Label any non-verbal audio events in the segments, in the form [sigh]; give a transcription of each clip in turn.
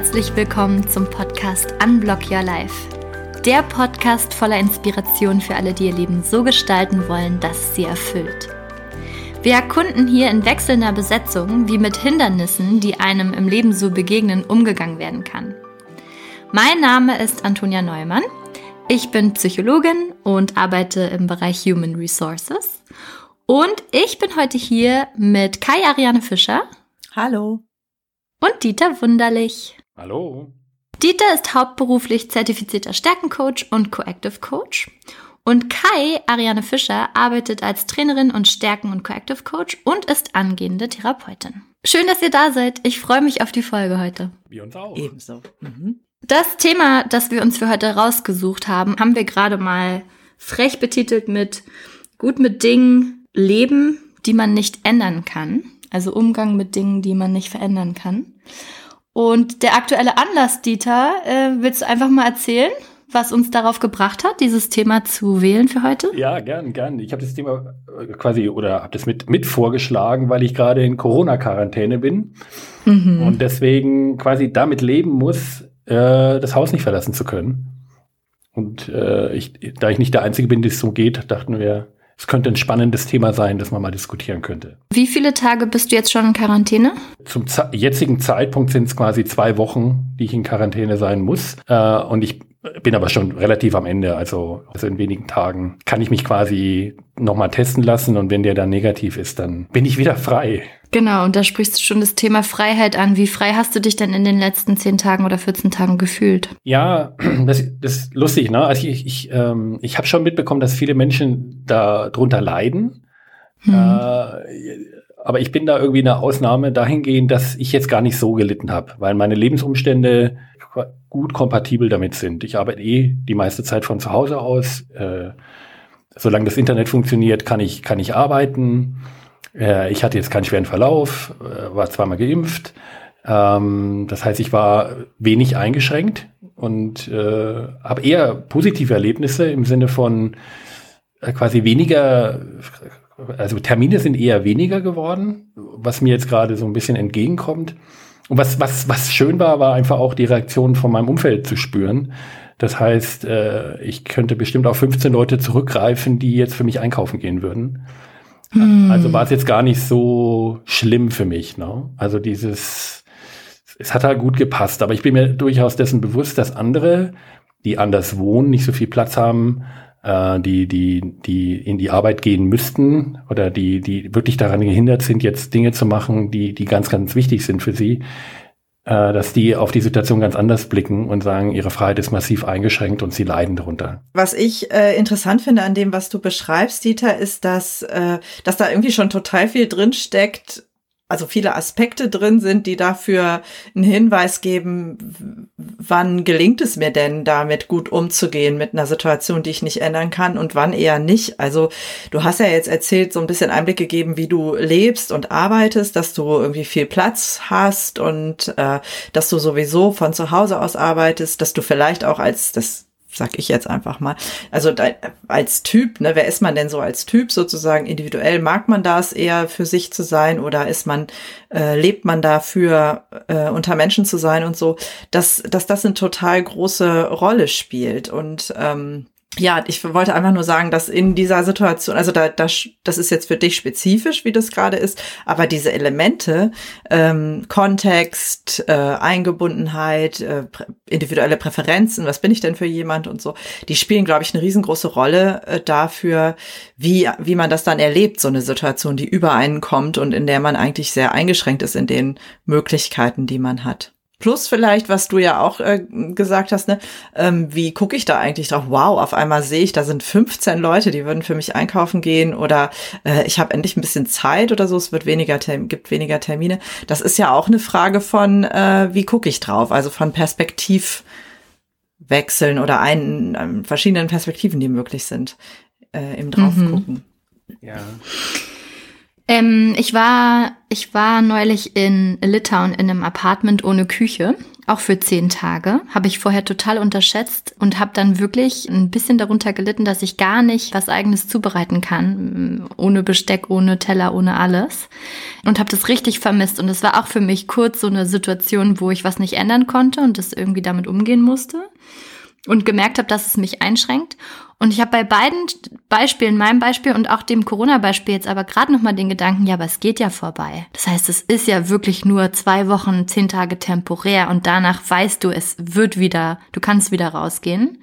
Herzlich willkommen zum Podcast Unblock Your Life. Der Podcast voller Inspiration für alle, die ihr Leben so gestalten wollen, dass es sie erfüllt. Wir erkunden hier in wechselnder Besetzung, wie mit Hindernissen, die einem im Leben so begegnen, umgegangen werden kann. Mein Name ist Antonia Neumann. Ich bin Psychologin und arbeite im Bereich Human Resources. Und ich bin heute hier mit Kai Ariane Fischer. Hallo und Dieter Wunderlich. Hallo. Dieter ist hauptberuflich zertifizierter Stärkencoach und Coactive Coach. Und Kai, Ariane Fischer, arbeitet als Trainerin und Stärken- und Coactive Coach und ist angehende Therapeutin. Schön, dass ihr da seid. Ich freue mich auf die Folge heute. Wir uns auch. Ebenso. Mhm. Das Thema, das wir uns für heute rausgesucht haben, haben wir gerade mal frech betitelt mit gut mit Dingen leben, die man nicht ändern kann also Umgang mit Dingen, die man nicht verändern kann. Und der aktuelle Anlass, Dieter, äh, willst du einfach mal erzählen, was uns darauf gebracht hat, dieses Thema zu wählen für heute? Ja, gern, gern. Ich habe das Thema äh, quasi oder habe das mit, mit vorgeschlagen, weil ich gerade in Corona-Quarantäne bin mhm. und deswegen quasi damit leben muss, äh, das Haus nicht verlassen zu können. Und äh, ich, da ich nicht der Einzige bin, die es so geht, dachten wir, es könnte ein spannendes Thema sein, das man mal diskutieren könnte. Wie viele Tage bist du jetzt schon in Quarantäne? Zum jetzigen Zeitpunkt sind es quasi zwei Wochen, die ich in Quarantäne sein muss. Äh, und ich bin aber schon relativ am Ende, also, also in wenigen Tagen kann ich mich quasi nochmal testen lassen und wenn der dann negativ ist, dann bin ich wieder frei. Genau, und da sprichst du schon das Thema Freiheit an. Wie frei hast du dich denn in den letzten 10 Tagen oder 14 Tagen gefühlt? Ja, [clears throat] das, das ist lustig, ne? Also ich, ich, ähm, ich habe schon mitbekommen, dass viele Menschen darunter leiden. Hm. Äh, aber ich bin da irgendwie eine Ausnahme dahingehend, dass ich jetzt gar nicht so gelitten habe, weil meine Lebensumstände gut kompatibel damit sind. Ich arbeite eh die meiste Zeit von zu Hause aus. Äh, solange das Internet funktioniert, kann ich, kann ich arbeiten. Äh, ich hatte jetzt keinen schweren Verlauf, äh, war zweimal geimpft. Ähm, das heißt, ich war wenig eingeschränkt und äh, habe eher positive Erlebnisse im Sinne von äh, quasi weniger, also Termine sind eher weniger geworden, was mir jetzt gerade so ein bisschen entgegenkommt. Und was, was, was schön war, war einfach auch die Reaktion von meinem Umfeld zu spüren. Das heißt, ich könnte bestimmt auf 15 Leute zurückgreifen, die jetzt für mich einkaufen gehen würden. Hm. Also war es jetzt gar nicht so schlimm für mich. Ne? Also dieses, es hat halt gut gepasst, aber ich bin mir durchaus dessen bewusst, dass andere, die anders wohnen, nicht so viel Platz haben, äh, die, die, die in die Arbeit gehen müssten oder die, die wirklich daran gehindert sind, jetzt Dinge zu machen, die, die ganz, ganz wichtig sind für sie, dass die auf die Situation ganz anders blicken und sagen, ihre Freiheit ist massiv eingeschränkt und sie leiden darunter. Was ich äh, interessant finde an dem, was du beschreibst, Dieter, ist, dass, äh, dass da irgendwie schon total viel drin steckt, also viele Aspekte drin sind, die dafür einen Hinweis geben, wann gelingt es mir denn, damit gut umzugehen mit einer Situation, die ich nicht ändern kann und wann eher nicht. Also du hast ja jetzt erzählt, so ein bisschen Einblick gegeben, wie du lebst und arbeitest, dass du irgendwie viel Platz hast und äh, dass du sowieso von zu Hause aus arbeitest, dass du vielleicht auch als das sag ich jetzt einfach mal. Also da, als Typ, ne, wer ist man denn so als Typ sozusagen individuell? Mag man das eher für sich zu sein oder ist man, äh, lebt man dafür, äh, unter Menschen zu sein und so, dass, dass das eine total große Rolle spielt. Und ähm, ja, ich wollte einfach nur sagen, dass in dieser Situation, also da, das, das ist jetzt für dich spezifisch, wie das gerade ist, aber diese Elemente, ähm, Kontext, äh, Eingebundenheit, äh, individuelle Präferenzen, was bin ich denn für jemand und so, die spielen, glaube ich, eine riesengroße Rolle äh, dafür, wie, wie man das dann erlebt, so eine Situation, die über einen kommt und in der man eigentlich sehr eingeschränkt ist in den Möglichkeiten, die man hat. Plus vielleicht, was du ja auch äh, gesagt hast, ne? Ähm, wie gucke ich da eigentlich drauf? Wow, auf einmal sehe ich, da sind 15 Leute, die würden für mich einkaufen gehen oder äh, ich habe endlich ein bisschen Zeit oder so, es wird weniger gibt weniger Termine. Das ist ja auch eine Frage von, äh, wie gucke ich drauf? Also von Perspektivwechseln oder einen, äh, verschiedenen Perspektiven, die möglich sind äh, im Draufgucken. Mhm. Ja. Ähm, ich war, ich war neulich in Litauen in einem Apartment ohne Küche, auch für zehn Tage. Habe ich vorher total unterschätzt und habe dann wirklich ein bisschen darunter gelitten, dass ich gar nicht was eigenes zubereiten kann, ohne Besteck, ohne Teller, ohne alles. Und habe das richtig vermisst. Und es war auch für mich kurz so eine Situation, wo ich was nicht ändern konnte und das irgendwie damit umgehen musste und gemerkt habe, dass es mich einschränkt. Und ich habe bei beiden Beispielen, meinem Beispiel und auch dem Corona-Beispiel jetzt aber gerade nochmal den Gedanken, ja, aber es geht ja vorbei. Das heißt, es ist ja wirklich nur zwei Wochen, zehn Tage temporär und danach weißt du, es wird wieder, du kannst wieder rausgehen.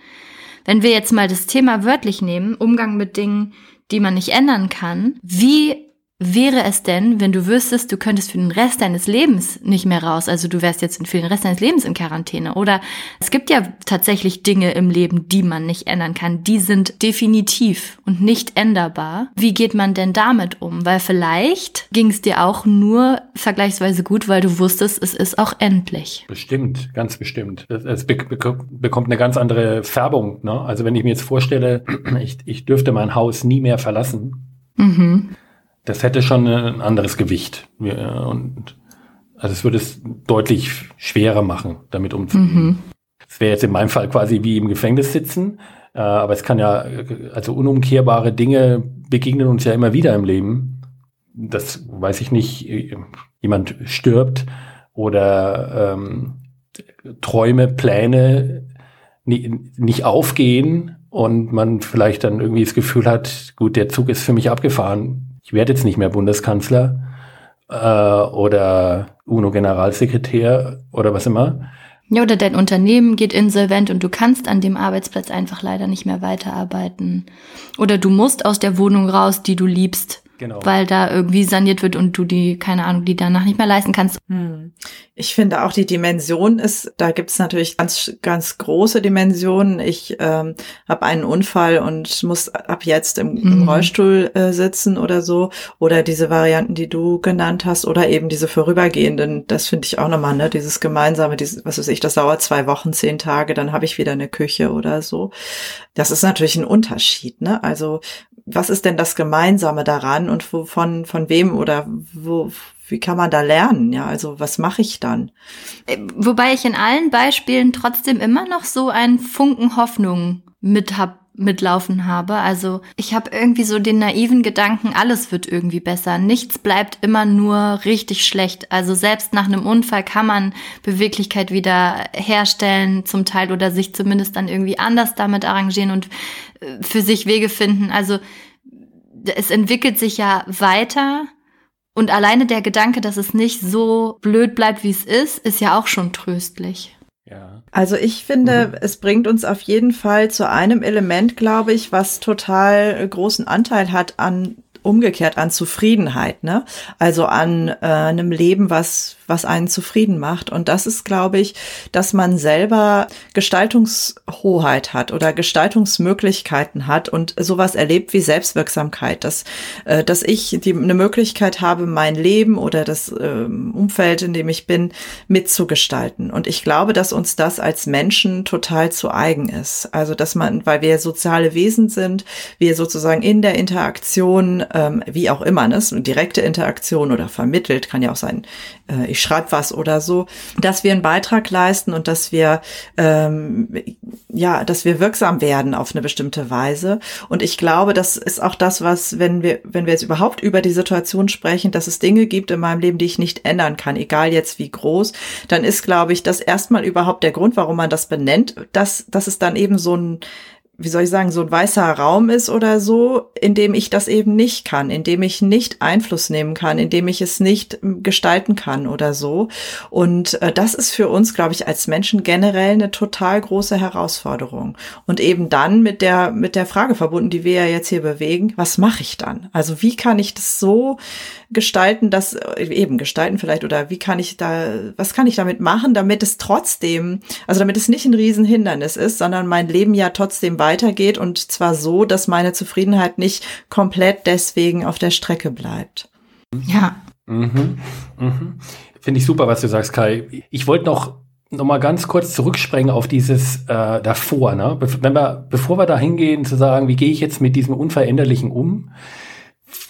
Wenn wir jetzt mal das Thema wörtlich nehmen, Umgang mit Dingen, die man nicht ändern kann, wie wäre es denn, wenn du wüsstest, du könntest für den Rest deines Lebens nicht mehr raus? Also du wärst jetzt für den Rest deines Lebens in Quarantäne. Oder es gibt ja tatsächlich Dinge im Leben, die man nicht ändern kann. Die sind definitiv und nicht änderbar. Wie geht man denn damit um? Weil vielleicht ging es dir auch nur vergleichsweise gut, weil du wusstest, es ist auch endlich. Bestimmt, ganz bestimmt. Es bekommt eine ganz andere Färbung. Ne? Also wenn ich mir jetzt vorstelle, [clears throat] ich, ich dürfte mein Haus nie mehr verlassen. Mhm das hätte schon ein anderes Gewicht. Und also es würde es deutlich schwerer machen, damit umzugehen. Mhm. Es wäre jetzt in meinem Fall quasi wie im Gefängnis sitzen, äh, aber es kann ja, also unumkehrbare Dinge begegnen uns ja immer wieder im Leben. Das weiß ich nicht, jemand stirbt oder ähm, Träume, Pläne nicht aufgehen und man vielleicht dann irgendwie das Gefühl hat, gut, der Zug ist für mich abgefahren ich werde jetzt nicht mehr Bundeskanzler äh, oder UNO-Generalsekretär oder was immer. Ja, oder dein Unternehmen geht insolvent und du kannst an dem Arbeitsplatz einfach leider nicht mehr weiterarbeiten. Oder du musst aus der Wohnung raus, die du liebst. Genau. Weil da irgendwie saniert wird und du die, keine Ahnung, die danach nicht mehr leisten kannst. Hm. Ich finde auch die Dimension ist, da gibt es natürlich ganz, ganz große Dimensionen. Ich ähm, habe einen Unfall und muss ab jetzt im, im mhm. Rollstuhl äh, sitzen oder so. Oder diese Varianten, die du genannt hast, oder eben diese vorübergehenden, das finde ich auch nochmal, ne, dieses gemeinsame, dieses, was weiß ich, das dauert zwei Wochen, zehn Tage, dann habe ich wieder eine Küche oder so. Das ist natürlich ein Unterschied, ne? Also was ist denn das Gemeinsame daran und von, von wem oder wo, wie kann man da lernen? Ja, also was mache ich dann? Äh, wobei ich in allen Beispielen trotzdem immer noch so einen Funken Hoffnung mit hab mitlaufen habe. Also ich habe irgendwie so den naiven Gedanken, alles wird irgendwie besser. Nichts bleibt immer nur richtig schlecht. Also selbst nach einem Unfall kann man Beweglichkeit wieder herstellen zum Teil oder sich zumindest dann irgendwie anders damit arrangieren und äh, für sich Wege finden. Also es entwickelt sich ja weiter und alleine der Gedanke, dass es nicht so blöd bleibt, wie es ist, ist ja auch schon tröstlich. Ja. Also ich finde, mhm. es bringt uns auf jeden Fall zu einem Element, glaube ich, was total großen Anteil hat an umgekehrt an Zufriedenheit, ne? Also an äh, einem Leben, was was einen zufrieden macht. Und das ist, glaube ich, dass man selber Gestaltungshoheit hat oder Gestaltungsmöglichkeiten hat und sowas erlebt wie Selbstwirksamkeit, dass äh, dass ich die eine Möglichkeit habe, mein Leben oder das äh, Umfeld, in dem ich bin, mitzugestalten. Und ich glaube, dass uns das als Menschen total zu eigen ist. Also dass man, weil wir soziale Wesen sind, wir sozusagen in der Interaktion ähm, wie auch immer, ne? direkte Interaktion oder vermittelt, kann ja auch sein, äh, ich schreibe was oder so, dass wir einen Beitrag leisten und dass wir ähm, ja, dass wir wirksam werden auf eine bestimmte Weise. Und ich glaube, das ist auch das, was, wenn wir, wenn wir jetzt überhaupt über die Situation sprechen, dass es Dinge gibt in meinem Leben, die ich nicht ändern kann, egal jetzt wie groß, dann ist, glaube ich, das erstmal überhaupt der Grund, warum man das benennt, dass, dass es dann eben so ein wie soll ich sagen, so ein weißer Raum ist oder so, in dem ich das eben nicht kann, in dem ich nicht Einfluss nehmen kann, in dem ich es nicht ähm, gestalten kann oder so. Und äh, das ist für uns, glaube ich, als Menschen generell eine total große Herausforderung. Und eben dann mit der, mit der Frage verbunden, die wir ja jetzt hier bewegen, was mache ich dann? Also wie kann ich das so gestalten, dass äh, eben gestalten vielleicht oder wie kann ich da, was kann ich damit machen, damit es trotzdem, also damit es nicht ein Riesenhindernis ist, sondern mein Leben ja trotzdem weitergeht und zwar so, dass meine Zufriedenheit nicht komplett deswegen auf der Strecke bleibt. Ja. Mhm. Mhm. Finde ich super, was du sagst, Kai. Ich wollte noch noch mal ganz kurz zurückspringen auf dieses äh, davor, ne? Be wenn wir, bevor wir da hingehen zu sagen, wie gehe ich jetzt mit diesem Unveränderlichen um,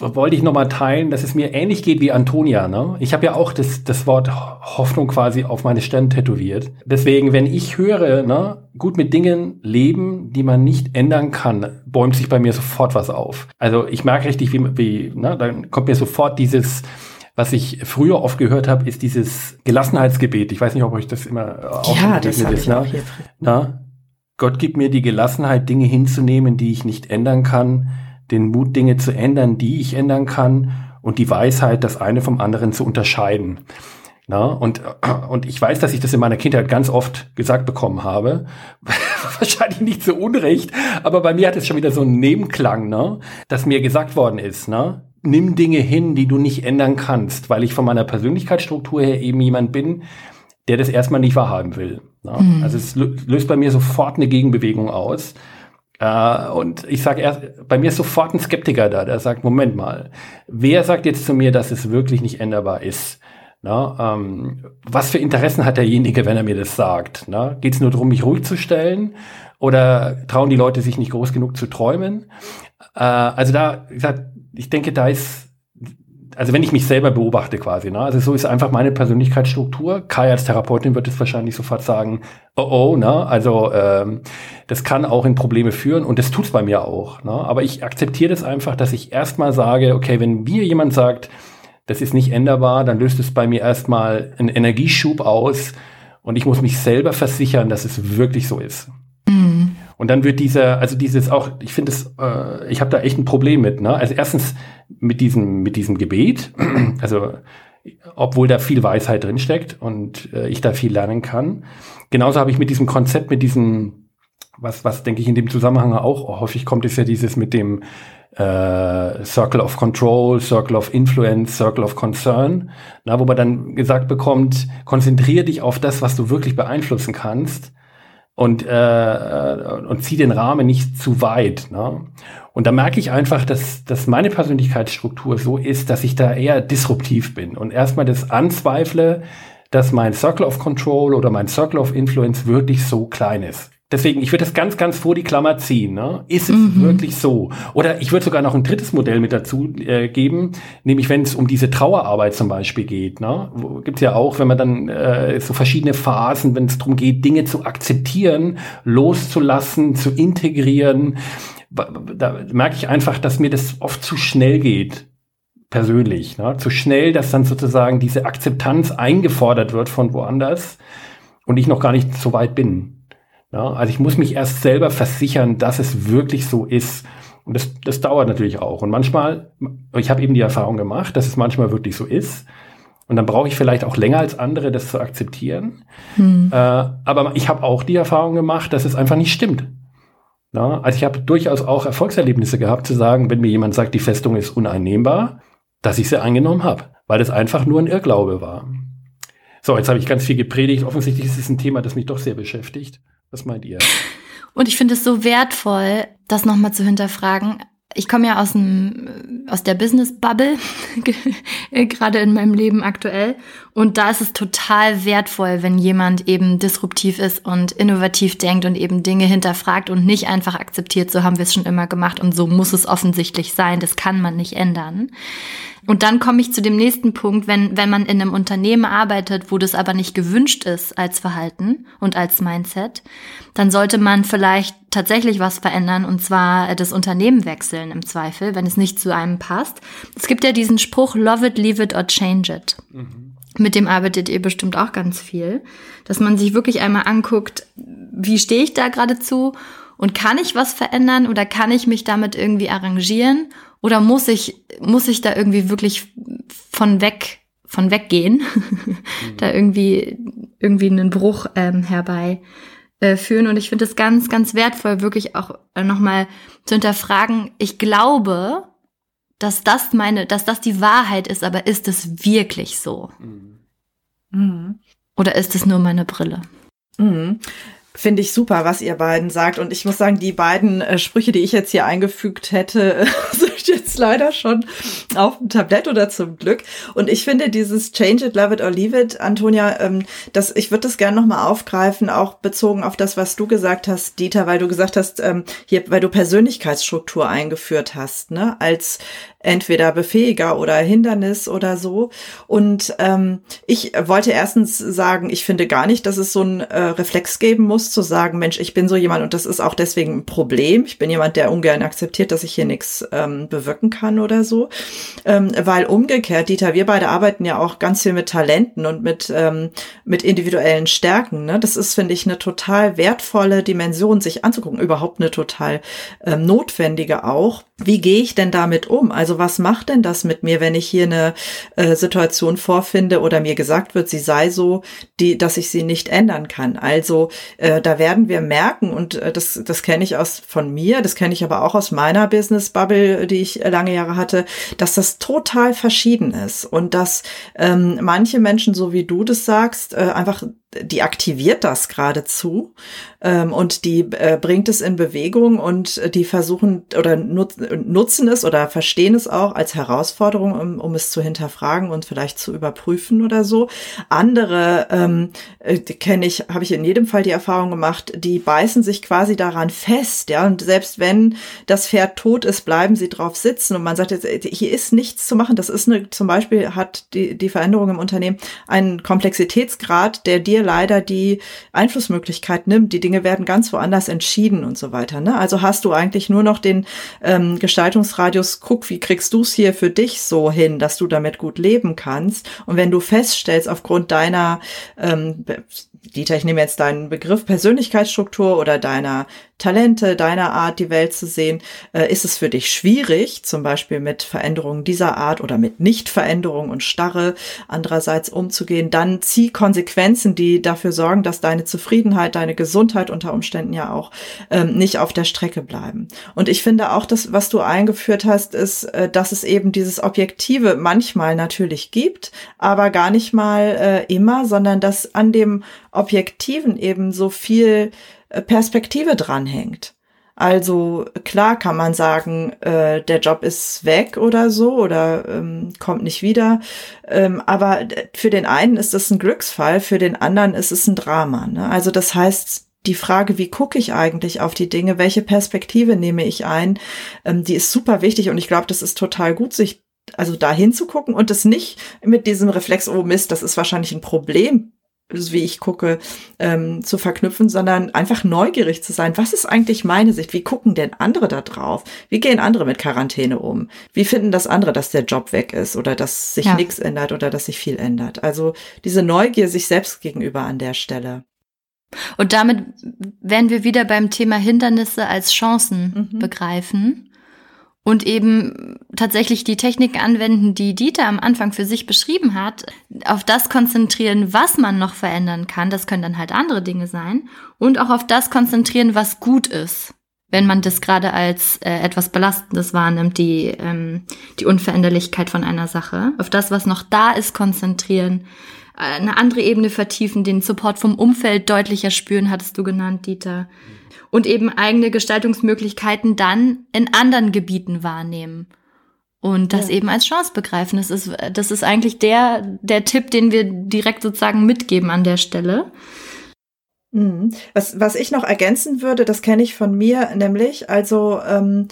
wollte ich nochmal teilen, dass es mir ähnlich geht wie Antonia. Ne? Ich habe ja auch das, das Wort Hoffnung quasi auf meine Stirn tätowiert. Deswegen, wenn ich höre, ne, gut mit Dingen leben, die man nicht ändern kann, bäumt sich bei mir sofort was auf. Also ich merke richtig, wie, wie ne, dann kommt mir sofort dieses was ich früher oft gehört habe, ist dieses Gelassenheitsgebet. Ich weiß nicht, ob euch das immer auch ja, das ist. Ne? Na? Gott gibt mir die Gelassenheit, Dinge hinzunehmen, die ich nicht ändern kann, den Mut, Dinge zu ändern, die ich ändern kann und die Weisheit, das eine vom anderen zu unterscheiden. Na, und, und ich weiß, dass ich das in meiner Kindheit ganz oft gesagt bekommen habe. [laughs] Wahrscheinlich nicht zu Unrecht, aber bei mir hat es schon wieder so einen Nebenklang, ne? dass mir gesagt worden ist, ne? nimm Dinge hin, die du nicht ändern kannst, weil ich von meiner Persönlichkeitsstruktur her eben jemand bin, der das erstmal nicht wahrhaben will. Ne? Mhm. Also es löst bei mir sofort eine Gegenbewegung aus. Äh, und ich sage erst, bei mir ist sofort ein Skeptiker da, der sagt, Moment mal, wer sagt jetzt zu mir, dass es wirklich nicht änderbar ist? Na, ähm, was für Interessen hat derjenige, wenn er mir das sagt? Geht es nur darum, mich ruhig zu stellen? Oder trauen die Leute sich nicht groß genug zu träumen? Äh, also da, wie gesagt, ich denke, da ist, also wenn ich mich selber beobachte quasi, ne? also so ist einfach meine Persönlichkeitsstruktur. Kai als Therapeutin wird es wahrscheinlich sofort sagen, oh oh, ne? also ähm, das kann auch in Probleme führen und das tut's bei mir auch. Ne? Aber ich akzeptiere das einfach, dass ich erstmal sage, okay, wenn mir jemand sagt, das ist nicht änderbar, dann löst es bei mir erstmal einen Energieschub aus und ich muss mich selber versichern, dass es wirklich so ist. Und dann wird dieser, also dieses auch, ich finde es, äh, ich habe da echt ein Problem mit. Ne? Also erstens mit diesem, mit diesem Gebet, [clears throat] also obwohl da viel Weisheit drinsteckt und äh, ich da viel lernen kann. Genauso habe ich mit diesem Konzept, mit diesem, was, was denke ich in dem Zusammenhang auch häufig kommt, ist ja dieses mit dem äh, Circle of Control, Circle of Influence, Circle of Concern, na, wo man dann gesagt bekommt, konzentriere dich auf das, was du wirklich beeinflussen kannst und, äh, und zieh den Rahmen nicht zu weit. Ne? Und da merke ich einfach, dass, dass meine Persönlichkeitsstruktur so ist, dass ich da eher disruptiv bin und erstmal das anzweifle, dass mein Circle of Control oder mein Circle of Influence wirklich so klein ist. Deswegen, ich würde das ganz, ganz vor die Klammer ziehen. Ne? Ist es mhm. wirklich so? Oder ich würde sogar noch ein drittes Modell mit dazu äh, geben, nämlich wenn es um diese Trauerarbeit zum Beispiel geht. Ne? Gibt ja auch, wenn man dann äh, so verschiedene Phasen, wenn es darum geht, Dinge zu akzeptieren, loszulassen, zu integrieren. Da merke ich einfach, dass mir das oft zu schnell geht persönlich. Ne? Zu schnell, dass dann sozusagen diese Akzeptanz eingefordert wird von woanders und ich noch gar nicht so weit bin. Ja, also ich muss mich erst selber versichern, dass es wirklich so ist. Und das, das dauert natürlich auch. Und manchmal, ich habe eben die Erfahrung gemacht, dass es manchmal wirklich so ist. Und dann brauche ich vielleicht auch länger als andere, das zu akzeptieren. Hm. Äh, aber ich habe auch die Erfahrung gemacht, dass es einfach nicht stimmt. Ja, also ich habe durchaus auch Erfolgserlebnisse gehabt, zu sagen, wenn mir jemand sagt, die Festung ist uneinnehmbar, dass ich sie eingenommen habe, weil es einfach nur ein Irrglaube war. So, jetzt habe ich ganz viel gepredigt. Offensichtlich ist es ein Thema, das mich doch sehr beschäftigt. Was meint ihr? Und ich finde es so wertvoll, das nochmal zu hinterfragen. Ich komme ja aus, dem, aus der Business-Bubble, [laughs] gerade in meinem Leben aktuell. Und da ist es total wertvoll, wenn jemand eben disruptiv ist und innovativ denkt und eben Dinge hinterfragt und nicht einfach akzeptiert, so haben wir es schon immer gemacht und so muss es offensichtlich sein, das kann man nicht ändern. Und dann komme ich zu dem nächsten Punkt, wenn, wenn man in einem Unternehmen arbeitet, wo das aber nicht gewünscht ist als Verhalten und als Mindset, dann sollte man vielleicht tatsächlich was verändern und zwar das Unternehmen wechseln im Zweifel, wenn es nicht zu einem passt. Es gibt ja diesen Spruch, love it, leave it or change it. Mhm. Mit dem arbeitet ihr bestimmt auch ganz viel, dass man sich wirklich einmal anguckt, wie stehe ich da geradezu und kann ich was verändern oder kann ich mich damit irgendwie arrangieren oder muss ich, muss ich da irgendwie wirklich von weg, von weggehen, [laughs] mhm. da irgendwie, irgendwie einen Bruch ähm, herbei äh, führen. Und ich finde es ganz, ganz wertvoll, wirklich auch äh, nochmal zu hinterfragen. Ich glaube, dass das meine, dass das die Wahrheit ist, aber ist es wirklich so? Mhm. mhm. Oder ist es nur meine Brille? Mhm. Finde ich super, was ihr beiden sagt. Und ich muss sagen, die beiden äh, Sprüche, die ich jetzt hier eingefügt hätte, [laughs] sind jetzt leider schon auf dem Tablett oder zum Glück. Und ich finde dieses Change it, love it or leave it, Antonia, ähm, das, ich würde das gerne nochmal aufgreifen, auch bezogen auf das, was du gesagt hast, Dieter, weil du gesagt hast, ähm, hier, weil du Persönlichkeitsstruktur eingeführt hast, ne, als entweder Befähiger oder Hindernis oder so. Und ähm, ich wollte erstens sagen, ich finde gar nicht, dass es so einen äh, Reflex geben muss, zu sagen, Mensch, ich bin so jemand und das ist auch deswegen ein Problem. Ich bin jemand, der ungern akzeptiert, dass ich hier nichts ähm, bewirken kann oder so. Ähm, weil umgekehrt, Dieter, wir beide arbeiten ja auch ganz viel mit Talenten und mit, ähm, mit individuellen Stärken. Ne? Das ist, finde ich, eine total wertvolle Dimension, sich anzugucken. Überhaupt eine total ähm, notwendige auch. Wie gehe ich denn damit um? Also was macht denn das mit mir, wenn ich hier eine äh, Situation vorfinde oder mir gesagt wird, sie sei so, die, dass ich sie nicht ändern kann? Also äh, da werden wir merken und äh, das, das kenne ich aus von mir, das kenne ich aber auch aus meiner Business Bubble, die ich lange Jahre hatte, dass das total verschieden ist und dass ähm, manche Menschen, so wie du das sagst, äh, einfach die aktiviert das geradezu ähm, und die äh, bringt es in Bewegung und die versuchen oder nut nutzen es oder verstehen es auch als Herausforderung, um, um es zu hinterfragen und vielleicht zu überprüfen oder so. Andere ähm, äh, kenne ich, habe ich in jedem Fall die Erfahrung gemacht, die beißen sich quasi daran fest, ja, und selbst wenn das Pferd tot ist, bleiben sie drauf sitzen und man sagt jetzt, äh, hier ist nichts zu machen. Das ist eine, zum Beispiel hat die, die Veränderung im Unternehmen einen Komplexitätsgrad, der dir leider die Einflussmöglichkeit nimmt. Die Dinge werden ganz woanders entschieden und so weiter. Ne? Also hast du eigentlich nur noch den ähm, Gestaltungsradius, guck, wie kriegst du es hier für dich so hin, dass du damit gut leben kannst. Und wenn du feststellst, aufgrund deiner ähm, Dieter, ich nehme jetzt deinen Begriff Persönlichkeitsstruktur oder deiner Talente, deiner Art, die Welt zu sehen, äh, ist es für dich schwierig, zum Beispiel mit Veränderungen dieser Art oder mit Nichtveränderung und Starre andererseits umzugehen, dann zieh Konsequenzen, die dafür sorgen, dass deine Zufriedenheit, deine Gesundheit unter Umständen ja auch ähm, nicht auf der Strecke bleiben. Und ich finde auch, das, was du eingeführt hast, ist, äh, dass es eben dieses Objektive manchmal natürlich gibt, aber gar nicht mal äh, immer, sondern dass an dem Objektiven eben so viel Perspektive dranhängt. Also klar kann man sagen, äh, der Job ist weg oder so oder ähm, kommt nicht wieder. Ähm, aber für den einen ist es ein Glücksfall, für den anderen ist es ein Drama. Ne? Also das heißt, die Frage, wie gucke ich eigentlich auf die Dinge, welche Perspektive nehme ich ein, ähm, die ist super wichtig und ich glaube, das ist total gut, sich also da hinzugucken und es nicht mit diesem Reflex, oh Mist, das ist wahrscheinlich ein Problem wie ich gucke, ähm, zu verknüpfen, sondern einfach neugierig zu sein. Was ist eigentlich meine Sicht? Wie gucken denn andere da drauf? Wie gehen andere mit Quarantäne um? Wie finden das andere, dass der Job weg ist oder dass sich ja. nichts ändert oder dass sich viel ändert? Also diese Neugier sich selbst gegenüber an der Stelle. Und damit werden wir wieder beim Thema Hindernisse als Chancen mhm. begreifen und eben tatsächlich die Techniken anwenden, die Dieter am Anfang für sich beschrieben hat, auf das konzentrieren, was man noch verändern kann, das können dann halt andere Dinge sein, und auch auf das konzentrieren, was gut ist, wenn man das gerade als äh, etwas Belastendes wahrnimmt, die, ähm, die Unveränderlichkeit von einer Sache, auf das, was noch da ist, konzentrieren, äh, eine andere Ebene vertiefen, den Support vom Umfeld deutlicher spüren, hattest du genannt, Dieter und eben eigene Gestaltungsmöglichkeiten dann in anderen Gebieten wahrnehmen und das ja. eben als Chance begreifen. Das ist, das ist eigentlich der, der Tipp, den wir direkt sozusagen mitgeben an der Stelle. Mhm. Was, was ich noch ergänzen würde, das kenne ich von mir, nämlich, also ähm,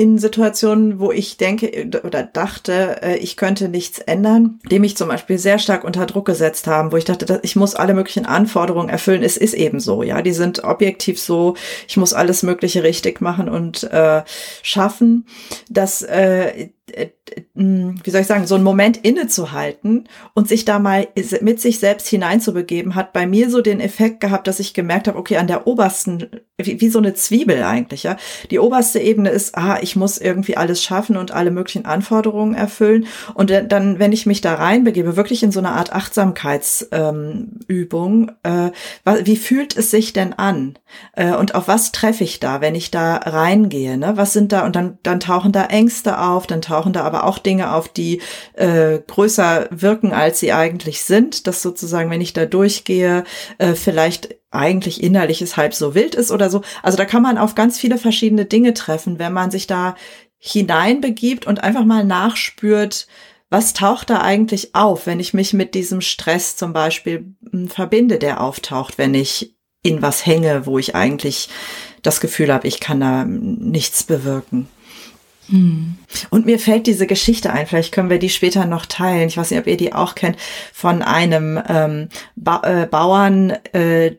in Situationen, wo ich denke oder dachte, äh, ich könnte nichts ändern, die mich zum Beispiel sehr stark unter Druck gesetzt haben, wo ich dachte, ich muss alle möglichen Anforderungen erfüllen. Es ist eben so, ja, die sind objektiv so. Ich muss alles Mögliche richtig machen und äh, schaffen. dass äh, äh, wie soll ich sagen, so einen Moment innezuhalten und sich da mal mit sich selbst hineinzubegeben, hat bei mir so den Effekt gehabt, dass ich gemerkt habe, okay, an der obersten, wie, wie so eine Zwiebel eigentlich, ja. Die oberste Ebene ist, ah, ich muss irgendwie alles schaffen und alle möglichen Anforderungen erfüllen. Und dann, wenn ich mich da reinbegebe, wirklich in so eine Art Achtsamkeitsübung, ähm, äh, wie fühlt es sich denn an? Äh, und auf was treffe ich da, wenn ich da reingehe? Ne? Was sind da, und dann, dann tauchen da Ängste auf, dann tauchen tauchen da aber auch Dinge auf, die äh, größer wirken, als sie eigentlich sind. Dass sozusagen, wenn ich da durchgehe, äh, vielleicht eigentlich innerlich es halb so wild ist oder so. Also da kann man auf ganz viele verschiedene Dinge treffen, wenn man sich da hineinbegibt und einfach mal nachspürt, was taucht da eigentlich auf, wenn ich mich mit diesem Stress zum Beispiel hm, verbinde, der auftaucht, wenn ich in was hänge, wo ich eigentlich das Gefühl habe, ich kann da nichts bewirken. Hm. Und mir fällt diese Geschichte ein, vielleicht können wir die später noch teilen. Ich weiß nicht, ob ihr die auch kennt, von einem ähm, ba äh, Bauern, äh,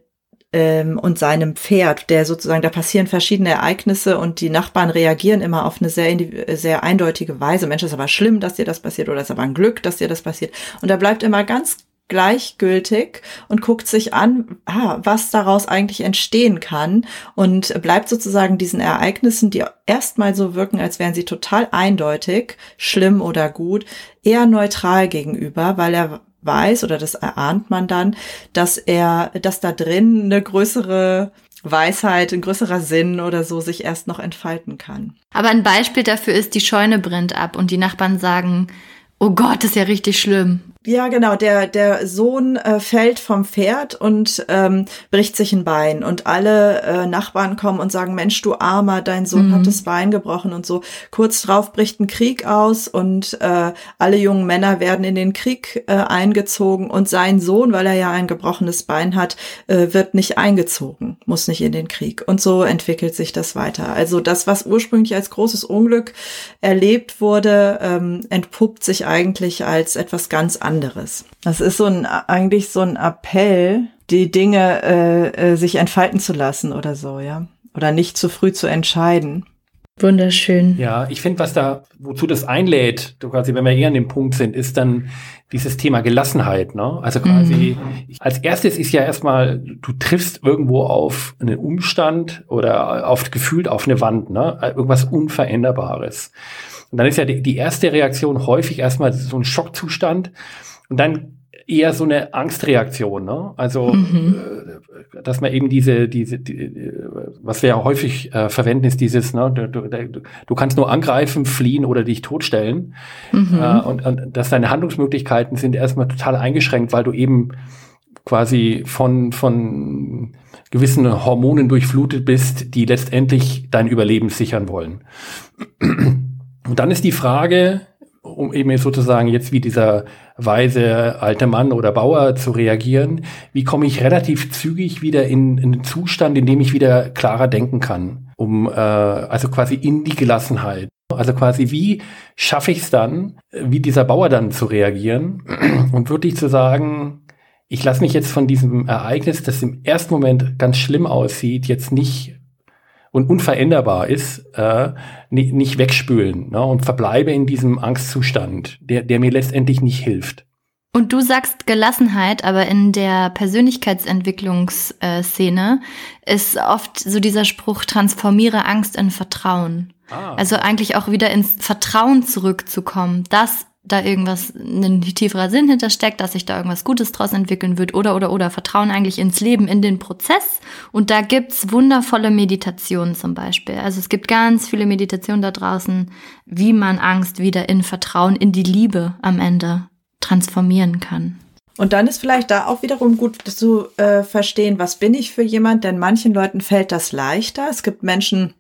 ähm, und seinem Pferd, der sozusagen, da passieren verschiedene Ereignisse und die Nachbarn reagieren immer auf eine sehr, sehr eindeutige Weise. Mensch, ist aber schlimm, dass dir das passiert oder ist aber ein Glück, dass dir das passiert. Und da bleibt immer ganz gleichgültig und guckt sich an, ah, was daraus eigentlich entstehen kann und bleibt sozusagen diesen Ereignissen, die erstmal so wirken, als wären sie total eindeutig, schlimm oder gut, eher neutral gegenüber, weil er weiß oder das erahnt man dann, dass er, dass da drin eine größere Weisheit, ein größerer Sinn oder so sich erst noch entfalten kann. Aber ein Beispiel dafür ist, die Scheune brennt ab und die Nachbarn sagen, oh Gott, ist ja richtig schlimm. Ja, genau. Der, der Sohn äh, fällt vom Pferd und ähm, bricht sich ein Bein. Und alle äh, Nachbarn kommen und sagen, Mensch, du Armer, dein Sohn mhm. hat das Bein gebrochen und so. Kurz drauf bricht ein Krieg aus und äh, alle jungen Männer werden in den Krieg äh, eingezogen. Und sein Sohn, weil er ja ein gebrochenes Bein hat, äh, wird nicht eingezogen, muss nicht in den Krieg. Und so entwickelt sich das weiter. Also das, was ursprünglich als großes Unglück erlebt wurde, ähm, entpuppt sich eigentlich als etwas ganz anderes anderes. Das ist so ein, eigentlich so ein Appell, die Dinge äh, äh, sich entfalten zu lassen oder so, ja. Oder nicht zu früh zu entscheiden. Wunderschön. Ja, ich finde, was da, wozu das einlädt, quasi, wenn wir eher an dem Punkt sind, ist dann dieses Thema Gelassenheit. Ne? Also quasi, mhm. als erstes ist ja erstmal, du triffst irgendwo auf einen Umstand oder auf gefühlt auf eine Wand, ne? irgendwas Unveränderbares. Und dann ist ja die, die erste Reaktion häufig erstmal so ein Schockzustand und dann eher so eine Angstreaktion, ne? Also, mhm. äh, dass man eben diese, diese, die, was wir ja häufig äh, verwenden, ist dieses, ne, du, du, du, kannst nur angreifen, fliehen oder dich totstellen. Mhm. Äh, und, und dass deine Handlungsmöglichkeiten sind erstmal total eingeschränkt, weil du eben quasi von, von gewissen Hormonen durchflutet bist, die letztendlich dein Überleben sichern wollen. Und dann ist die Frage, um eben sozusagen jetzt wie dieser weise alte Mann oder Bauer zu reagieren, wie komme ich relativ zügig wieder in, in einen Zustand, in dem ich wieder klarer denken kann, um äh, also quasi in die Gelassenheit. Also quasi, wie schaffe ich es dann, wie dieser Bauer dann zu reagieren [clears throat] und wirklich zu sagen, ich lasse mich jetzt von diesem Ereignis, das im ersten Moment ganz schlimm aussieht, jetzt nicht und unveränderbar ist, äh, nicht wegspülen ne, und verbleibe in diesem Angstzustand, der, der mir letztendlich nicht hilft. Und du sagst Gelassenheit, aber in der Persönlichkeitsentwicklungsszene ist oft so dieser Spruch, transformiere Angst in Vertrauen. Ah. Also eigentlich auch wieder ins Vertrauen zurückzukommen, dass da irgendwas, ein tieferer Sinn hintersteckt, dass sich da irgendwas Gutes draus entwickeln wird oder, oder, oder Vertrauen eigentlich ins Leben, in den Prozess. Und da gibt's wundervolle Meditationen zum Beispiel. Also es gibt ganz viele Meditationen da draußen, wie man Angst wieder in Vertrauen, in die Liebe am Ende transformieren kann. Und dann ist vielleicht da auch wiederum gut zu äh, verstehen, was bin ich für jemand, denn manchen Leuten fällt das leichter. Es gibt Menschen,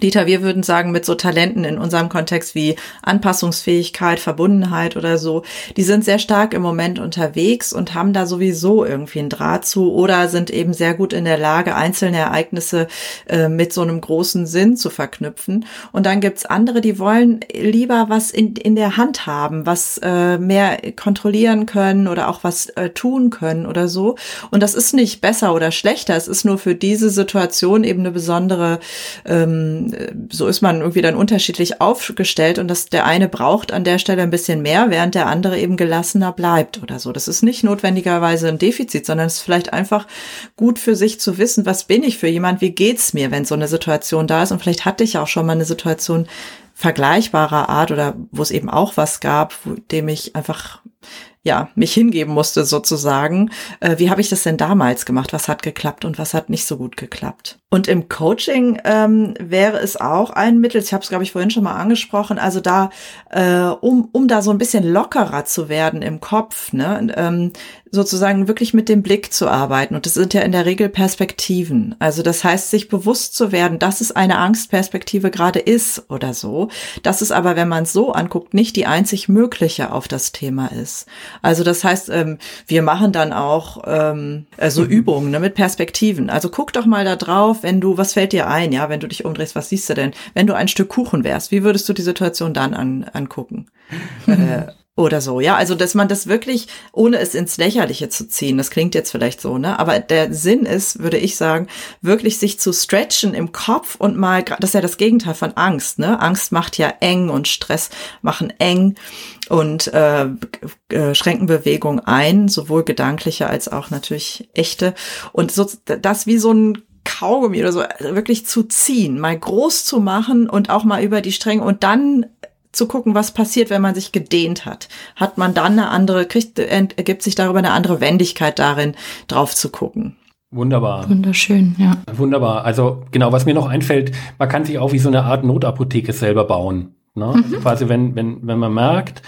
Dieter, wir würden sagen, mit so Talenten in unserem Kontext wie Anpassungsfähigkeit, Verbundenheit oder so, die sind sehr stark im Moment unterwegs und haben da sowieso irgendwie einen Draht zu oder sind eben sehr gut in der Lage, einzelne Ereignisse äh, mit so einem großen Sinn zu verknüpfen. Und dann gibt's andere, die wollen lieber was in, in der Hand haben, was äh, mehr kontrollieren können oder auch was äh, tun können oder so. Und das ist nicht besser oder schlechter, es ist nur für diese Situation eben eine besondere ähm, so ist man irgendwie dann unterschiedlich aufgestellt und dass der eine braucht an der Stelle ein bisschen mehr, während der andere eben gelassener bleibt oder so. Das ist nicht notwendigerweise ein Defizit, sondern es ist vielleicht einfach gut für sich zu wissen, was bin ich für jemand, wie geht's mir, wenn so eine Situation da ist und vielleicht hatte ich auch schon mal eine Situation vergleichbarer Art oder wo es eben auch was gab, wo dem ich einfach ja, mich hingeben musste sozusagen. Äh, wie habe ich das denn damals gemacht? Was hat geklappt und was hat nicht so gut geklappt? Und im Coaching ähm, wäre es auch ein Mittel, ich habe es, glaube ich, vorhin schon mal angesprochen, also da, äh, um, um da so ein bisschen lockerer zu werden im Kopf, ne, ähm, sozusagen wirklich mit dem Blick zu arbeiten. Und das sind ja in der Regel Perspektiven. Also das heißt, sich bewusst zu werden, dass es eine Angstperspektive gerade ist oder so. Dass es aber, wenn man es so anguckt, nicht die einzig mögliche auf das Thema ist. Also das heißt, ähm, wir machen dann auch ähm, äh, so Übungen ne, mit Perspektiven. Also guck doch mal da drauf, wenn du, was fällt dir ein, ja, wenn du dich umdrehst, was siehst du denn? Wenn du ein Stück Kuchen wärst, wie würdest du die Situation dann an, angucken? [laughs] äh, oder so, ja. Also, dass man das wirklich, ohne es ins Lächerliche zu ziehen, das klingt jetzt vielleicht so, ne? Aber der Sinn ist, würde ich sagen, wirklich sich zu stretchen im Kopf und mal, das ist ja das Gegenteil von Angst, ne? Angst macht ja eng und Stress machen eng und äh, äh, schränken Bewegung ein, sowohl gedankliche als auch natürlich echte. Und so, das wie so ein Kaugummi oder so wirklich zu ziehen, mal groß zu machen und auch mal über die Stränge und dann zu gucken, was passiert, wenn man sich gedehnt hat. Hat man dann eine andere, kriegt, ergibt sich darüber eine andere Wendigkeit darin, drauf zu gucken. Wunderbar. Wunderschön, ja. Wunderbar. Also genau, was mir noch einfällt, man kann sich auch wie so eine Art Notapotheke selber bauen. Ne? Mhm. Also quasi, wenn, wenn, wenn man merkt,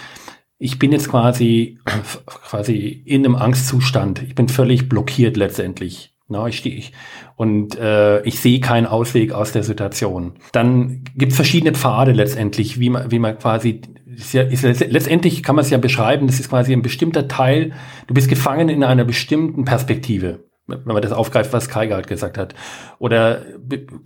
ich bin jetzt quasi, quasi in einem Angstzustand. Ich bin völlig blockiert letztendlich. Na, ich stehe ich und äh, ich sehe keinen Ausweg aus der Situation. Dann gibt es verschiedene Pfade letztendlich, wie man, wie man quasi ist ja, ist letztendlich kann man es ja beschreiben. Das ist quasi ein bestimmter Teil. Du bist gefangen in einer bestimmten Perspektive wenn man das aufgreift, was Kai gerade gesagt hat. Oder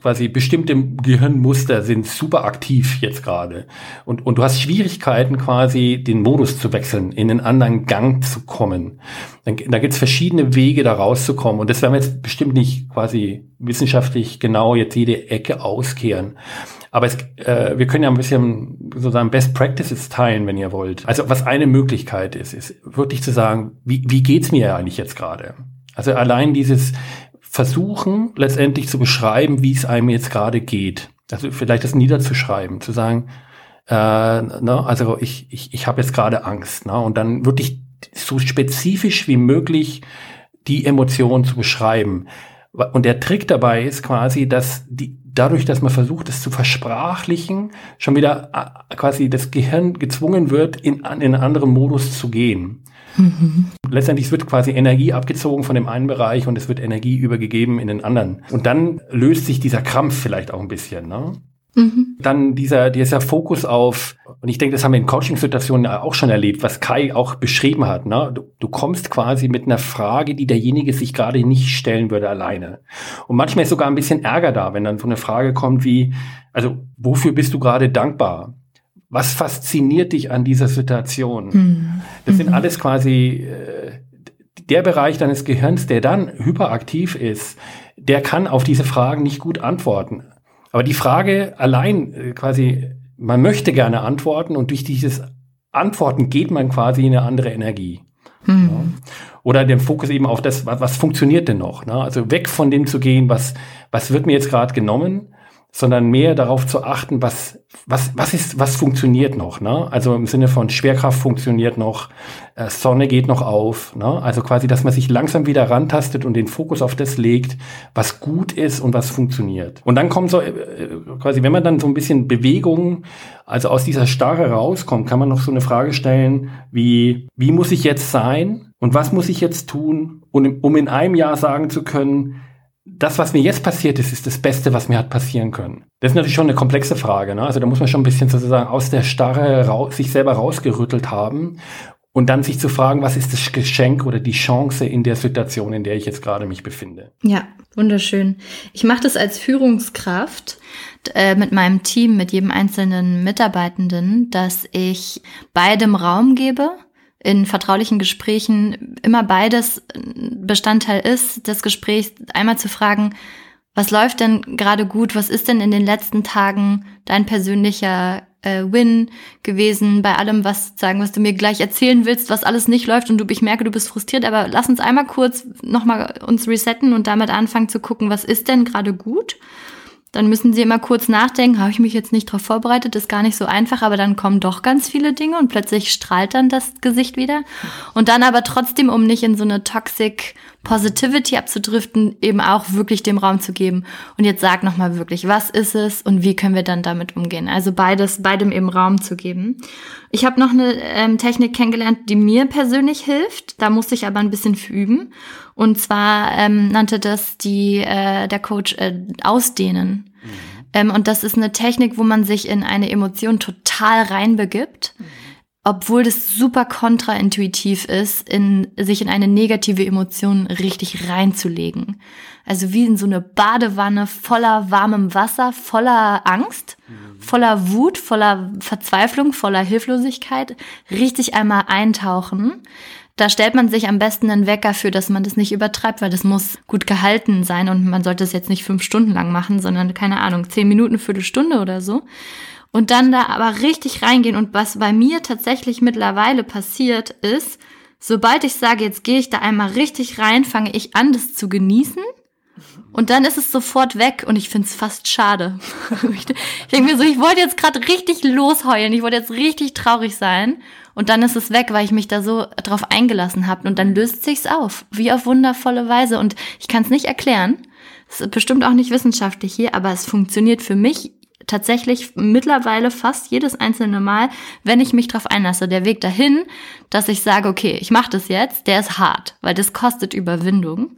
quasi bestimmte Gehirnmuster sind super aktiv jetzt gerade. Und, und du hast Schwierigkeiten quasi, den Modus zu wechseln, in einen anderen Gang zu kommen. Dann, da gibt es verschiedene Wege, da rauszukommen. Und das werden wir jetzt bestimmt nicht quasi wissenschaftlich genau jetzt jede Ecke auskehren. Aber es, äh, wir können ja ein bisschen sozusagen Best Practices teilen, wenn ihr wollt. Also was eine Möglichkeit ist, ist wirklich zu sagen, wie, wie geht's mir eigentlich jetzt gerade? Also allein dieses Versuchen, letztendlich zu beschreiben, wie es einem jetzt gerade geht. Also vielleicht das niederzuschreiben, zu sagen, äh, ne, also ich, ich, ich habe jetzt gerade Angst. Ne, und dann wirklich so spezifisch wie möglich die Emotion zu beschreiben. Und der Trick dabei ist quasi, dass die, dadurch, dass man versucht, es zu versprachlichen, schon wieder äh, quasi das Gehirn gezwungen wird, in, in einen anderen Modus zu gehen. Mhm. Letztendlich wird quasi Energie abgezogen von dem einen Bereich und es wird Energie übergegeben in den anderen. Und dann löst sich dieser Krampf vielleicht auch ein bisschen. Ne? Mhm. Dann dieser, dieser Fokus auf, und ich denke, das haben wir in Coaching-Situationen auch schon erlebt, was Kai auch beschrieben hat. Ne? Du, du kommst quasi mit einer Frage, die derjenige sich gerade nicht stellen würde alleine. Und manchmal ist sogar ein bisschen Ärger da, wenn dann so eine Frage kommt wie, also wofür bist du gerade dankbar? Was fasziniert dich an dieser Situation? Mhm. Das sind mhm. alles quasi äh, der Bereich deines Gehirns, der dann hyperaktiv ist, der kann auf diese Fragen nicht gut antworten. Aber die Frage allein äh, quasi, man möchte gerne antworten und durch dieses Antworten geht man quasi in eine andere Energie. Mhm. Ja. Oder den Fokus eben auf das, was, was funktioniert denn noch? Ne? Also weg von dem zu gehen, was, was wird mir jetzt gerade genommen, sondern mehr darauf zu achten, was, was, was ist, was funktioniert noch, ne? Also im Sinne von Schwerkraft funktioniert noch, äh, Sonne geht noch auf, ne? Also quasi, dass man sich langsam wieder rantastet und den Fokus auf das legt, was gut ist und was funktioniert. Und dann kommt so, äh, quasi, wenn man dann so ein bisschen Bewegung, also aus dieser Starre rauskommt, kann man noch so eine Frage stellen, wie, wie muss ich jetzt sein und was muss ich jetzt tun, um in einem Jahr sagen zu können, das, was mir jetzt passiert ist, ist das Beste, was mir hat passieren können. Das ist natürlich schon eine komplexe Frage. Ne? Also da muss man schon ein bisschen sozusagen aus der Starre raus, sich selber rausgerüttelt haben und dann sich zu fragen, was ist das Geschenk oder die Chance in der Situation, in der ich jetzt gerade mich befinde. Ja, wunderschön. Ich mache das als Führungskraft äh, mit meinem Team, mit jedem einzelnen Mitarbeitenden, dass ich beidem Raum gebe in vertraulichen Gesprächen immer beides Bestandteil ist, des Gesprächs einmal zu fragen, was läuft denn gerade gut, was ist denn in den letzten Tagen dein persönlicher äh, Win gewesen bei allem, was sagen, was du mir gleich erzählen willst, was alles nicht läuft und du, ich merke, du bist frustriert, aber lass uns einmal kurz nochmal uns resetten und damit anfangen zu gucken, was ist denn gerade gut dann müssen sie immer kurz nachdenken, habe ich mich jetzt nicht darauf vorbereitet, ist gar nicht so einfach, aber dann kommen doch ganz viele Dinge und plötzlich strahlt dann das Gesicht wieder. Und dann aber trotzdem, um nicht in so eine Toxic Positivity abzudriften, eben auch wirklich dem Raum zu geben. Und jetzt sag nochmal wirklich, was ist es und wie können wir dann damit umgehen? Also beides, beidem eben Raum zu geben. Ich habe noch eine ähm, Technik kennengelernt, die mir persönlich hilft. Da musste ich aber ein bisschen üben. Und zwar ähm, nannte das die äh, der Coach äh, ausdehnen. Mhm. Ähm, und das ist eine Technik, wo man sich in eine Emotion total reinbegibt. Mhm obwohl das super kontraintuitiv ist, in, sich in eine negative Emotion richtig reinzulegen. Also wie in so eine Badewanne voller warmem Wasser, voller Angst, mhm. voller Wut, voller Verzweiflung, voller Hilflosigkeit, richtig einmal eintauchen. Da stellt man sich am besten einen Wecker für, dass man das nicht übertreibt, weil das muss gut gehalten sein und man sollte es jetzt nicht fünf Stunden lang machen, sondern keine Ahnung, zehn Minuten, Viertelstunde oder so und dann da aber richtig reingehen. Und was bei mir tatsächlich mittlerweile passiert ist, sobald ich sage, jetzt gehe ich da einmal richtig rein, fange ich an, das zu genießen. Und dann ist es sofort weg und ich finde es fast schade. [laughs] ich denke mir so, ich wollte jetzt gerade richtig losheulen, ich wollte jetzt richtig traurig sein. Und dann ist es weg, weil ich mich da so drauf eingelassen habe. Und dann löst sich's auf, wie auf wundervolle Weise. Und ich kann es nicht erklären. Es ist bestimmt auch nicht wissenschaftlich hier, aber es funktioniert für mich tatsächlich mittlerweile fast jedes einzelne Mal, wenn ich mich darauf einlasse. Der Weg dahin, dass ich sage, okay, ich mache das jetzt, der ist hart, weil das kostet Überwindung.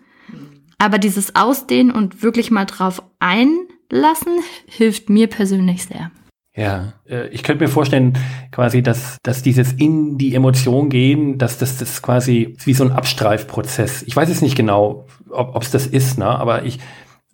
Aber dieses Ausdehnen und wirklich mal drauf einlassen, hilft mir persönlich sehr. Ja, äh, ich könnte mir vorstellen, quasi, dass, dass dieses in die Emotion gehen, dass das, das quasi wie so ein Abstreifprozess. Ich weiß jetzt nicht genau, ob es das ist, ne? aber ich,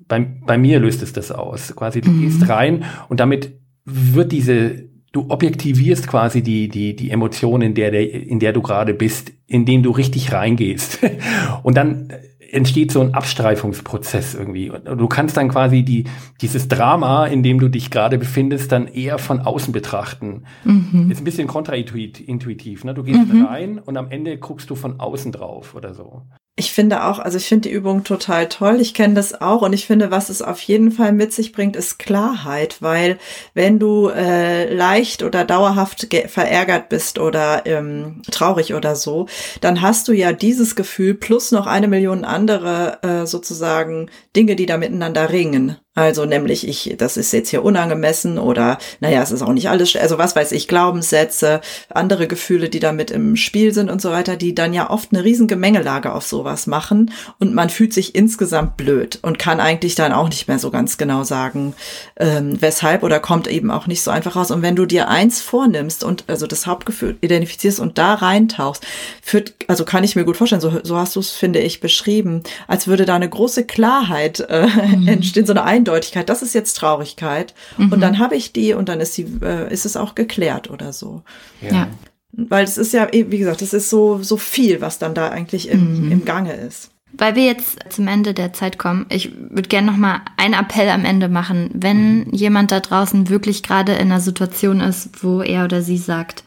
bei, bei mir löst es das aus. Quasi, du mhm. gehst rein und damit wird diese, du objektivierst quasi die, die, die Emotion, in der, der, in der du gerade bist, indem du richtig reingehst. [laughs] Und dann entsteht so ein Abstreifungsprozess irgendwie. Und du kannst dann quasi die, dieses Drama, in dem du dich gerade befindest, dann eher von außen betrachten. Mhm. Ist ein bisschen kontraintuitiv. Ne? Du gehst mhm. rein und am Ende guckst du von außen drauf oder so. Ich finde auch, also ich finde die Übung total toll. Ich kenne das auch und ich finde, was es auf jeden Fall mit sich bringt, ist Klarheit, weil wenn du äh, leicht oder dauerhaft verärgert bist oder ähm, traurig oder so, dann hast du ja dieses Gefühl plus noch eine Million andere äh, sozusagen Dinge, die da miteinander ringen. Also nämlich ich, das ist jetzt hier unangemessen oder naja, es ist auch nicht alles, also was weiß ich, Glaubenssätze, andere Gefühle, die da mit im Spiel sind und so weiter, die dann ja oft eine riesen Gemengelage auf sowas machen und man fühlt sich insgesamt blöd und kann eigentlich dann auch nicht mehr so ganz genau sagen, ähm, weshalb oder kommt eben auch nicht so einfach raus. Und wenn du dir eins vornimmst und also das Hauptgefühl identifizierst und da reintauchst, führt, also kann ich mir gut vorstellen, so, so hast du es, finde ich, beschrieben, als würde da eine große Klarheit äh, mhm. entstehen, so eine Eindeutigkeit, das ist jetzt Traurigkeit. Mhm. Und dann habe ich die und dann ist sie, äh, ist es auch geklärt oder so. Ja. ja. Weil es ist ja, wie gesagt, es ist so, so viel, was dann da eigentlich im, mhm. im Gange ist. Weil wir jetzt zum Ende der Zeit kommen, ich würde gerne noch mal einen Appell am Ende machen. Wenn mhm. jemand da draußen wirklich gerade in einer Situation ist, wo er oder sie sagt,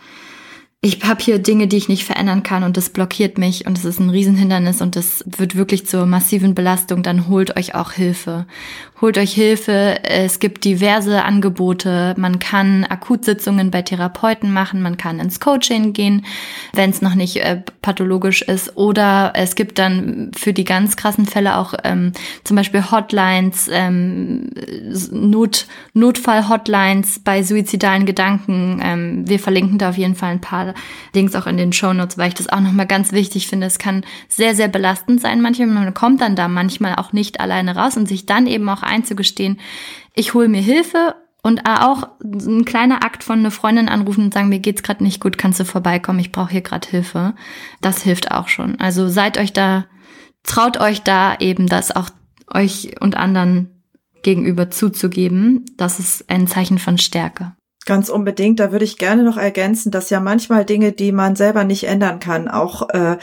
ich habe hier Dinge, die ich nicht verändern kann und das blockiert mich und es ist ein Riesenhindernis und das wird wirklich zur massiven Belastung, dann holt euch auch Hilfe holt euch Hilfe. Es gibt diverse Angebote. Man kann Akutsitzungen bei Therapeuten machen, man kann ins Coaching gehen, wenn es noch nicht äh, pathologisch ist. Oder es gibt dann für die ganz krassen Fälle auch ähm, zum Beispiel Hotlines, ähm, Not, Notfall-Hotlines bei suizidalen Gedanken. Ähm, wir verlinken da auf jeden Fall ein paar Links auch in den Show Notes, weil ich das auch nochmal ganz wichtig finde. Es kann sehr, sehr belastend sein manchmal. Man kommt dann da manchmal auch nicht alleine raus und sich dann eben auch einzugestehen, ich hole mir Hilfe und auch ein kleiner Akt von einer Freundin anrufen und sagen, mir geht's gerade nicht gut, kannst du vorbeikommen, ich brauche hier gerade Hilfe. Das hilft auch schon. Also seid euch da, traut euch da eben das auch euch und anderen gegenüber zuzugeben. Das ist ein Zeichen von Stärke. Ganz unbedingt. Da würde ich gerne noch ergänzen, dass ja manchmal Dinge, die man selber nicht ändern kann, auch äh,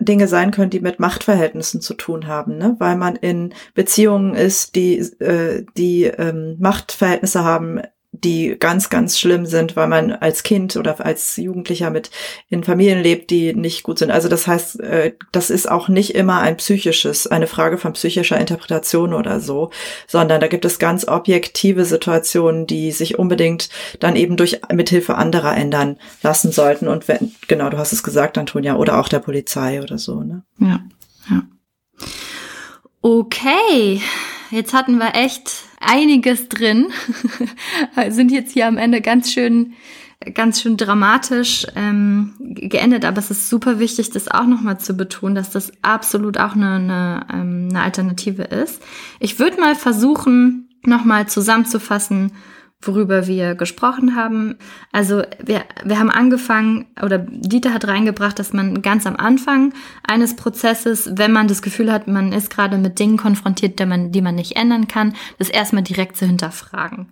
Dinge sein können, die mit Machtverhältnissen zu tun haben, ne? weil man in Beziehungen ist, die äh, die ähm, Machtverhältnisse haben die ganz, ganz schlimm sind, weil man als Kind oder als Jugendlicher mit in Familien lebt, die nicht gut sind. Also das heißt, äh, das ist auch nicht immer ein psychisches, eine Frage von psychischer Interpretation oder so, sondern da gibt es ganz objektive Situationen, die sich unbedingt dann eben durch mithilfe anderer ändern lassen sollten. Und wenn, genau, du hast es gesagt, Antonia, oder auch der Polizei oder so, ne? Ja, ja. Okay, jetzt hatten wir echt einiges drin. [laughs] Sind jetzt hier am Ende ganz schön ganz schön dramatisch ähm, geendet, aber es ist super wichtig, das auch nochmal zu betonen, dass das absolut auch eine, eine, ähm, eine Alternative ist. Ich würde mal versuchen, nochmal zusammenzufassen, worüber wir gesprochen haben. Also wir, wir haben angefangen, oder Dieter hat reingebracht, dass man ganz am Anfang eines Prozesses, wenn man das Gefühl hat, man ist gerade mit Dingen konfrontiert, die man, die man nicht ändern kann, das erstmal direkt zu hinterfragen.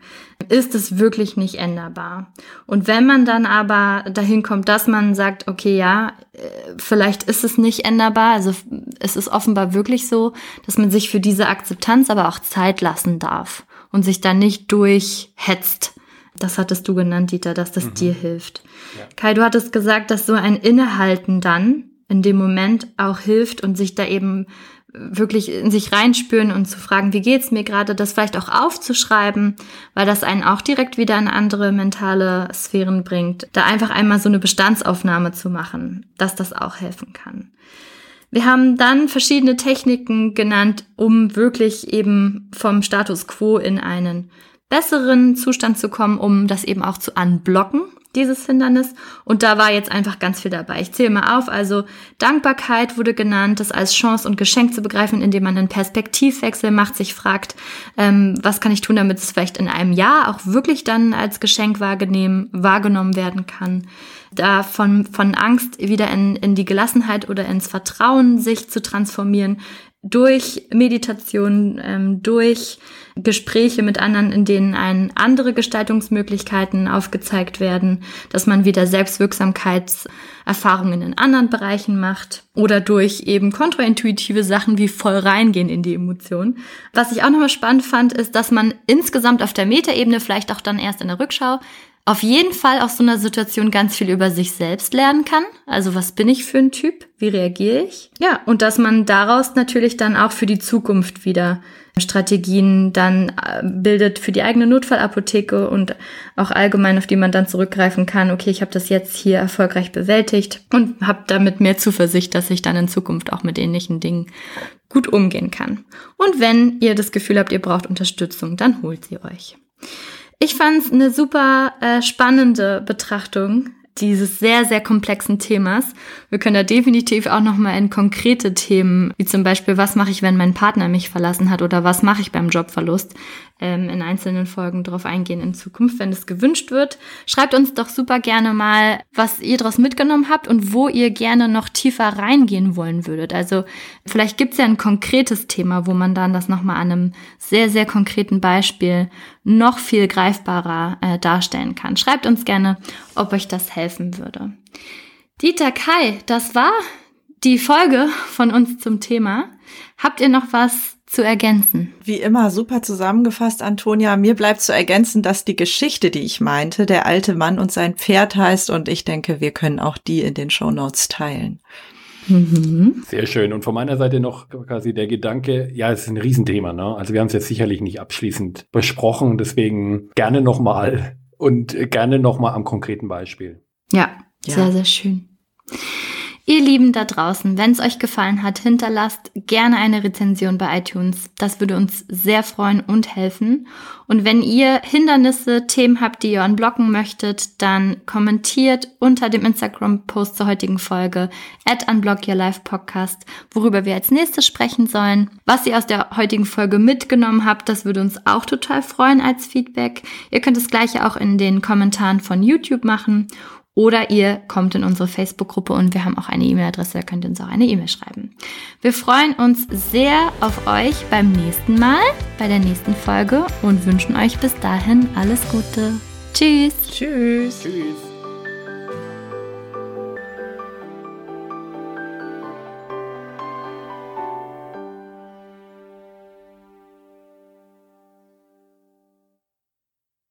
Ist es wirklich nicht änderbar? Und wenn man dann aber dahin kommt, dass man sagt, okay, ja, äh, vielleicht ist es nicht änderbar, also es ist offenbar wirklich so, dass man sich für diese Akzeptanz aber auch Zeit lassen darf und sich dann nicht durchhetzt. Das hattest du genannt, Dieter, dass das mhm. dir hilft. Ja. Kai, du hattest gesagt, dass so ein Innehalten dann in dem Moment auch hilft und sich da eben wirklich in sich reinspüren und zu fragen, wie geht's mir gerade, das vielleicht auch aufzuschreiben, weil das einen auch direkt wieder in andere mentale Sphären bringt. Da einfach einmal so eine Bestandsaufnahme zu machen, dass das auch helfen kann. Wir haben dann verschiedene Techniken genannt, um wirklich eben vom Status quo in einen besseren Zustand zu kommen, um das eben auch zu unblocken, dieses Hindernis. Und da war jetzt einfach ganz viel dabei. Ich zähle mal auf. Also Dankbarkeit wurde genannt, das als Chance und Geschenk zu begreifen, indem man einen Perspektivwechsel macht, sich fragt, ähm, was kann ich tun, damit es vielleicht in einem Jahr auch wirklich dann als Geschenk wahrgenommen, wahrgenommen werden kann da von, von Angst wieder in, in die Gelassenheit oder ins Vertrauen sich zu transformieren, durch Meditation, ähm, durch Gespräche mit anderen, in denen einen andere Gestaltungsmöglichkeiten aufgezeigt werden, dass man wieder Selbstwirksamkeitserfahrungen in anderen Bereichen macht oder durch eben kontraintuitive Sachen wie voll reingehen in die Emotionen. Was ich auch nochmal spannend fand, ist, dass man insgesamt auf der Metaebene vielleicht auch dann erst in der Rückschau auf jeden Fall aus so einer Situation ganz viel über sich selbst lernen kann. Also was bin ich für ein Typ? Wie reagiere ich? Ja, und dass man daraus natürlich dann auch für die Zukunft wieder Strategien dann äh, bildet für die eigene Notfallapotheke und auch allgemein, auf die man dann zurückgreifen kann. Okay, ich habe das jetzt hier erfolgreich bewältigt und habe damit mehr Zuversicht, dass ich dann in Zukunft auch mit ähnlichen Dingen gut umgehen kann. Und wenn ihr das Gefühl habt, ihr braucht Unterstützung, dann holt sie euch. Ich fand es eine super äh, spannende Betrachtung dieses sehr, sehr komplexen Themas. Wir können da definitiv auch nochmal in konkrete Themen, wie zum Beispiel, was mache ich, wenn mein Partner mich verlassen hat oder was mache ich beim Jobverlust, ähm, in einzelnen Folgen drauf eingehen in Zukunft, wenn es gewünscht wird. Schreibt uns doch super gerne mal, was ihr daraus mitgenommen habt und wo ihr gerne noch tiefer reingehen wollen würdet. Also vielleicht gibt es ja ein konkretes Thema, wo man dann das nochmal an einem sehr, sehr konkreten Beispiel noch viel greifbarer äh, darstellen kann. Schreibt uns gerne, ob euch das helfen würde. Dieter Kai, das war die Folge von uns zum Thema. Habt ihr noch was zu ergänzen. Wie immer super zusammengefasst, Antonia. Mir bleibt zu ergänzen, dass die Geschichte, die ich meinte, der alte Mann und sein Pferd heißt und ich denke, wir können auch die in den Show Notes teilen. Mhm. Sehr schön. Und von meiner Seite noch quasi der Gedanke, ja, es ist ein Riesenthema. Ne? Also wir haben es jetzt sicherlich nicht abschließend besprochen, deswegen gerne nochmal und gerne nochmal am konkreten Beispiel. Ja, ja, sehr, sehr schön. Ihr Lieben da draußen, wenn es euch gefallen hat, hinterlasst gerne eine Rezension bei iTunes. Das würde uns sehr freuen und helfen. Und wenn ihr Hindernisse, Themen habt, die ihr unblocken möchtet, dann kommentiert unter dem Instagram-Post zur heutigen Folge at unblockyourlifepodcast, worüber wir als nächstes sprechen sollen. Was ihr aus der heutigen Folge mitgenommen habt, das würde uns auch total freuen als Feedback. Ihr könnt das gleiche auch in den Kommentaren von YouTube machen. Oder ihr kommt in unsere Facebook-Gruppe und wir haben auch eine E-Mail-Adresse, da könnt ihr uns auch eine E-Mail schreiben. Wir freuen uns sehr auf euch beim nächsten Mal, bei der nächsten Folge und wünschen euch bis dahin alles Gute. Tschüss. Tschüss. Tschüss.